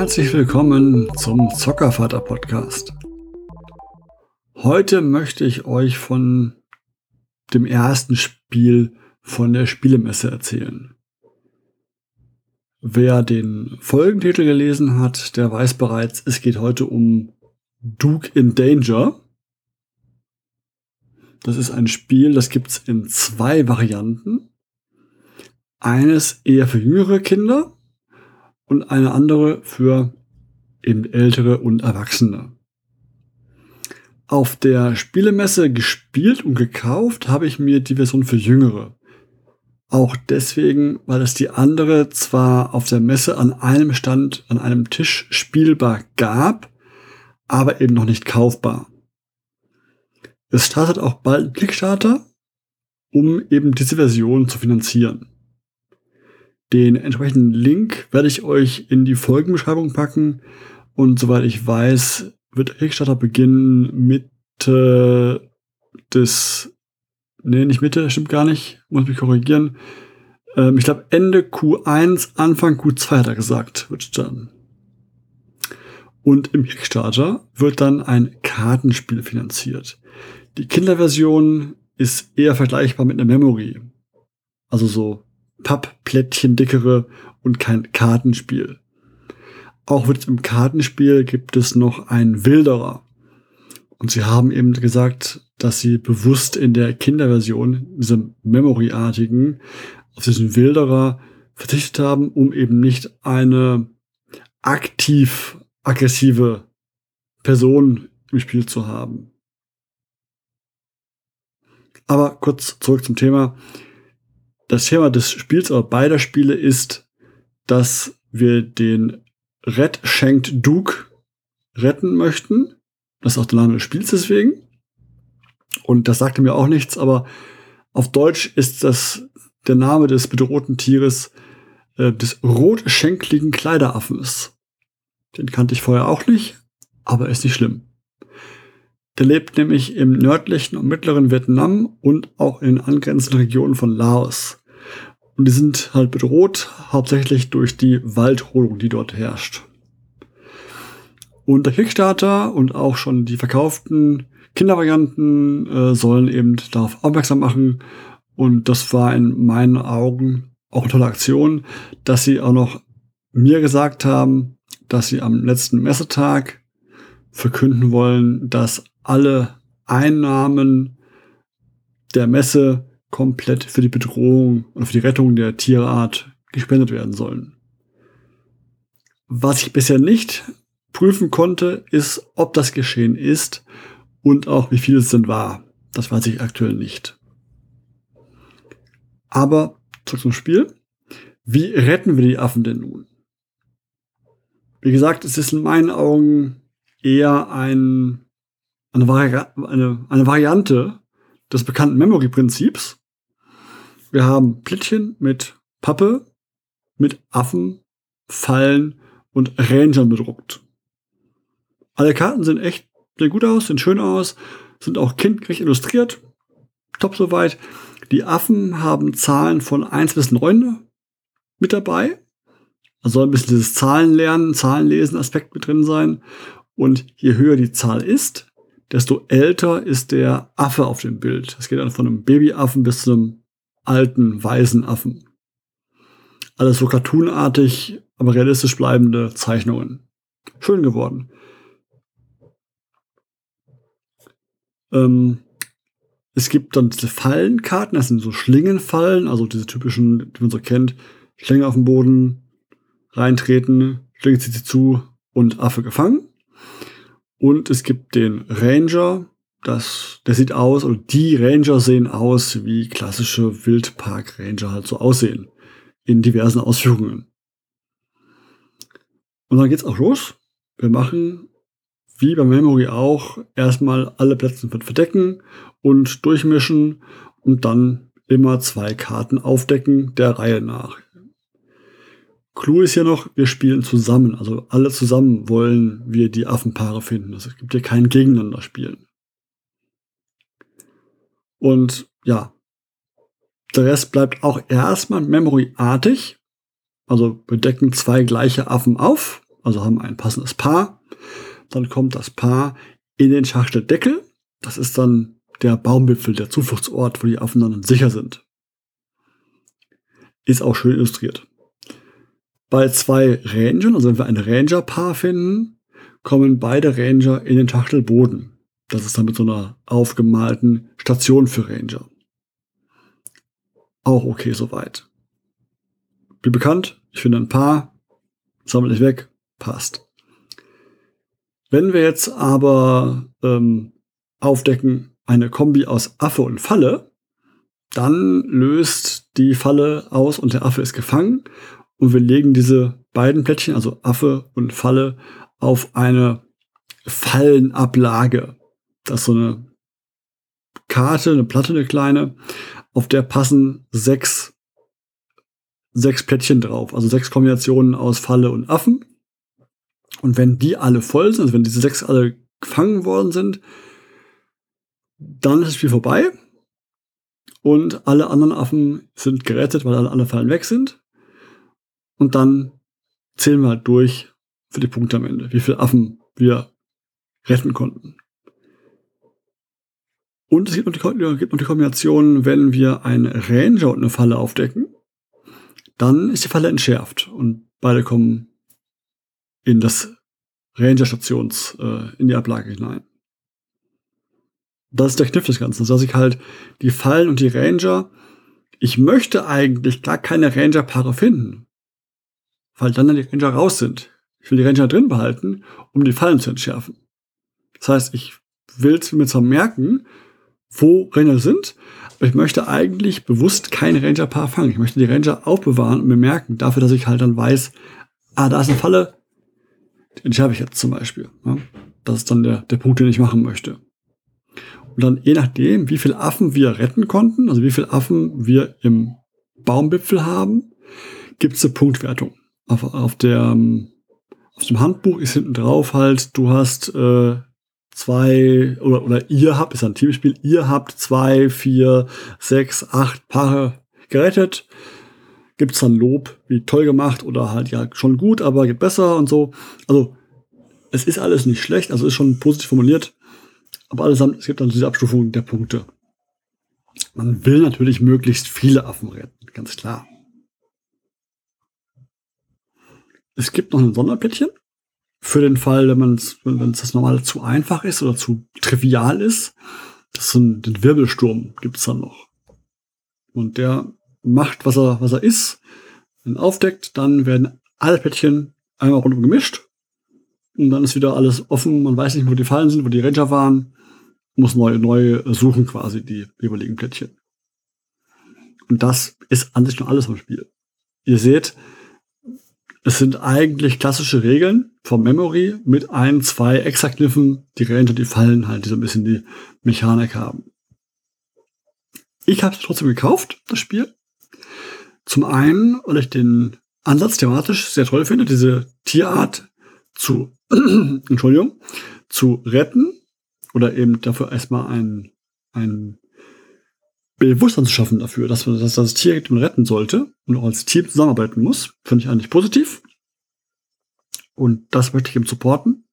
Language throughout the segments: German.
herzlich willkommen zum Zockervater Podcast. Heute möchte ich euch von dem ersten Spiel von der Spielemesse erzählen. Wer den Folgentitel gelesen hat, der weiß bereits, es geht heute um Duke in Danger. Das ist ein Spiel, das gibt's in zwei Varianten. Eines eher für jüngere Kinder und eine andere für eben ältere und Erwachsene. Auf der Spielemesse gespielt und gekauft habe ich mir die Version für Jüngere. Auch deswegen, weil es die andere zwar auf der Messe an einem Stand, an einem Tisch spielbar gab, aber eben noch nicht kaufbar. Es startet auch bald Kickstarter, um eben diese Version zu finanzieren. Den entsprechenden Link werde ich euch in die Folgenbeschreibung packen. Und soweit ich weiß, wird Kickstarter beginnen Mitte des, nee, nicht Mitte, stimmt gar nicht, muss mich korrigieren. Ähm, ich glaube Ende Q1, Anfang Q2 hat er gesagt, wird dann. Und im Kickstarter wird dann ein Kartenspiel finanziert. Die Kinderversion ist eher vergleichbar mit einer Memory. Also so Pappplättchen dickere und kein Kartenspiel. Auch wird im Kartenspiel gibt es noch ein Wilderer. Und sie haben eben gesagt, dass sie bewusst in der Kinderversion, diesem Memory-artigen, auf diesen Wilderer verzichtet haben, um eben nicht eine aktiv aggressive Person im Spiel zu haben. Aber kurz zurück zum Thema das Thema des Spiels oder beider Spiele ist, dass wir den Red Shanked Duke retten möchten. Das ist auch der Name des Spiels deswegen. Und das sagte mir auch nichts, aber auf Deutsch ist das der Name des bedrohten Tieres äh, des rotschenkligen Kleideraffens. Den kannte ich vorher auch nicht, aber ist nicht schlimm. Der lebt nämlich im nördlichen und mittleren Vietnam und auch in den angrenzenden Regionen von Laos. Und die sind halt bedroht, hauptsächlich durch die Waldrodung, die dort herrscht. Und der Kickstarter und auch schon die verkauften Kindervarianten äh, sollen eben darauf aufmerksam machen. Und das war in meinen Augen auch eine tolle Aktion, dass sie auch noch mir gesagt haben, dass sie am letzten Messetag verkünden wollen, dass alle Einnahmen der Messe komplett für die Bedrohung und für die Rettung der Tierart gespendet werden sollen. Was ich bisher nicht prüfen konnte, ist, ob das geschehen ist und auch wie viel es denn war. Das weiß ich aktuell nicht. Aber zurück zum Spiel. Wie retten wir die Affen denn nun? Wie gesagt, es ist in meinen Augen eher ein, eine, Vari eine, eine Variante des bekannten Memory-Prinzips, wir haben Plättchen mit Pappe, mit Affen, Fallen und Rangern bedruckt. Alle Karten sind echt sehr gut aus, sehen schön aus, sind auch kindgerecht illustriert. Top soweit. Die Affen haben Zahlen von 1 bis 9 mit dabei. Also soll ein bisschen dieses Zahlenlernen, Zahlenlesen Aspekt mit drin sein. Und je höher die Zahl ist, desto älter ist der Affe auf dem Bild. Es geht dann von einem Babyaffen bis zu einem alten, weißen Affen. Alles so cartoonartig, aber realistisch bleibende Zeichnungen. Schön geworden. Ähm, es gibt dann diese Fallenkarten, das sind so Schlingenfallen, also diese typischen, die man so kennt. Schlinge auf dem Boden, reintreten, Schlinge zieht sie zu und Affe gefangen. Und es gibt den Ranger, das, der sieht aus, oder die Ranger sehen aus, wie klassische Wildpark-Ranger halt so aussehen. In diversen Ausführungen. Und dann geht's auch los. Wir machen, wie bei Memory auch, erstmal alle Plätze verdecken und durchmischen und dann immer zwei Karten aufdecken, der Reihe nach. Clou ist ja noch, wir spielen zusammen. Also alle zusammen wollen wir die Affenpaare finden. Also es gibt hier kein Gegeneinander spielen. Und ja, der Rest bleibt auch erstmal Memory-artig. Also wir decken zwei gleiche Affen auf also haben ein passendes Paar. Dann kommt das Paar in den Schachteldeckel. Das ist dann der Baumwipfel, der Zufluchtsort, wo die Affen dann sicher sind. Ist auch schön illustriert. Bei zwei Rangern, also wenn wir ein Ranger-Paar finden, kommen beide Ranger in den Schachtelboden. Das ist dann mit so einer aufgemalten Station für Ranger. Auch okay soweit. Wie bekannt, ich finde ein Paar, sammle ich weg, passt. Wenn wir jetzt aber ähm, aufdecken eine Kombi aus Affe und Falle, dann löst die Falle aus und der Affe ist gefangen und wir legen diese beiden Plättchen, also Affe und Falle, auf eine Fallenablage. Das ist so eine Karte, eine Platte, eine kleine, auf der passen sechs, sechs Plättchen drauf. Also sechs Kombinationen aus Falle und Affen. Und wenn die alle voll sind, also wenn diese sechs alle gefangen worden sind, dann ist das Spiel vorbei. Und alle anderen Affen sind gerettet, weil alle, alle Fallen weg sind. Und dann zählen wir halt durch für die Punkte am Ende, wie viele Affen wir retten konnten. Und es gibt noch, die, gibt noch die Kombination, wenn wir einen Ranger und eine Falle aufdecken, dann ist die Falle entschärft und beide kommen in das Ranger-Stations, äh, in die Ablage hinein. Das ist der Kniff des Ganzen, dass ich halt die Fallen und die Ranger, ich möchte eigentlich gar keine Ranger-Paare finden, weil dann, die Ranger raus sind. Ich will die Ranger drin behalten, um die Fallen zu entschärfen. Das heißt, ich will mir zwar merken, wo Ranger sind, aber ich möchte eigentlich bewusst kein Ranger-Paar fangen. Ich möchte die Ranger aufbewahren und mir merken, dafür, dass ich halt dann weiß, ah, da ist eine Falle, die entschärfe ich jetzt zum Beispiel. Ja? Das ist dann der, der Punkt, den ich machen möchte. Und dann je nachdem, wie viele Affen wir retten konnten, also wie viele Affen wir im Baumwipfel haben, gibt es eine Punktwertung. Auf, auf, der, auf dem Handbuch ist hinten drauf halt, du hast äh, zwei, oder, oder ihr habt, ist ein Teamspiel, ihr habt zwei, vier, sechs, acht Paare gerettet. Gibt es dann Lob, wie toll gemacht oder halt ja schon gut, aber geht besser und so. Also es ist alles nicht schlecht, also ist schon positiv formuliert. Aber allesamt, es gibt dann diese Abstufung der Punkte. Man will natürlich möglichst viele Affen retten, ganz klar. Es gibt noch ein Sonderplättchen. Für den Fall, wenn man wenn es das normale zu einfach ist oder zu trivial ist. Das ist ein, den Wirbelsturm gibt's dann noch. Und der macht, was er, was er ist, dann aufdeckt, dann werden alle Plättchen einmal rundum gemischt. Und dann ist wieder alles offen, man weiß nicht, wo die Fallen sind, wo die Ranger waren muss neu, neu suchen quasi die jeweiligen Plättchen. Und das ist an sich schon alles vom Spiel. Ihr seht, es sind eigentlich klassische Regeln vom Memory mit ein, zwei extra Kniffen, die Ranger, die fallen halt, die so ein bisschen die Mechanik haben. Ich habe es trotzdem gekauft, das Spiel. Zum einen, weil ich den Ansatz thematisch sehr toll finde, diese Tierart zu, Entschuldigung, zu retten oder eben dafür erstmal ein, ein Bewusstsein zu schaffen dafür, dass, man, dass das Tier retten sollte und auch als Team zusammenarbeiten muss, finde ich eigentlich positiv. Und das möchte ich eben supporten.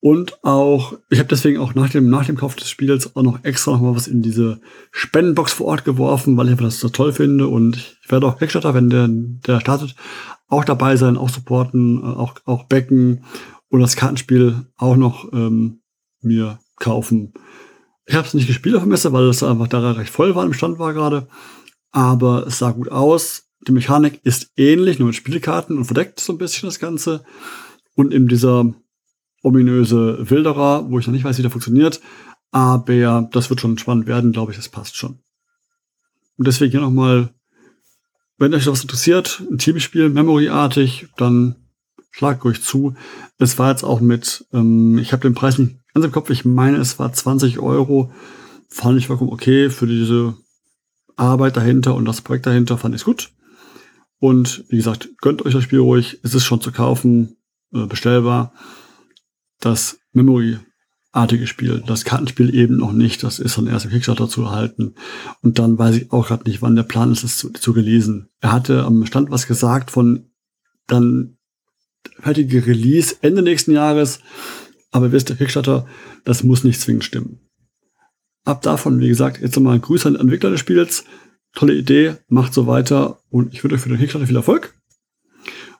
Und auch, ich habe deswegen auch nach dem, nach dem Kauf des Spiels auch noch extra noch mal was in diese Spendenbox vor Ort geworfen, weil ich das so toll finde. Und ich werde auch Kickstarter, wenn der, der startet, auch dabei sein, auch supporten, auch, auch backen und das Kartenspiel auch noch ähm, mir kaufen. Ich habe es nicht gespielt auf der Messe, weil es einfach da recht voll war, im Stand war gerade. Aber es sah gut aus. Die Mechanik ist ähnlich, nur mit Spielkarten und verdeckt so ein bisschen das Ganze. Und eben dieser ominöse Wilderer, wo ich noch nicht weiß, wie der funktioniert. Aber das wird schon spannend werden, glaube ich, das passt schon. Und deswegen hier nochmal, wenn euch was interessiert, ein Teamspiel, Memory-artig, dann schlag ruhig zu. Es war jetzt auch mit, ähm, ich habe den Preis nicht ganz im Kopf, ich meine, es war 20 Euro. Fand ich vollkommen okay für diese Arbeit dahinter und das Projekt dahinter, fand ich gut. Und wie gesagt, gönnt euch das Spiel ruhig. Es ist schon zu kaufen, äh, bestellbar. Das Memory-artige Spiel, das Kartenspiel eben noch nicht. Das ist dann erst im Kickstarter zu erhalten. Und dann weiß ich auch gerade nicht, wann der Plan ist, es zu, zu gelesen. Er hatte am Stand was gesagt von dann fertige Release Ende nächsten Jahres. Aber wisst ihr, Kickstarter, das muss nicht zwingend stimmen. Ab davon, wie gesagt, jetzt nochmal Grüße an den Entwickler des Spiels. Tolle Idee, macht so weiter und ich wünsche euch für den Kickstarter viel Erfolg.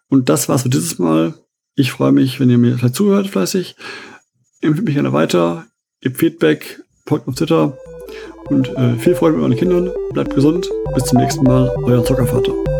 Und das war's für dieses Mal. Ich freue mich, wenn ihr mir vielleicht zuhört, fleißig. Empfehlt mich gerne weiter, gebt Feedback, folgt auf Twitter und äh, viel Freude mit euren Kindern. Bleibt gesund. Bis zum nächsten Mal. Euer Zockervater.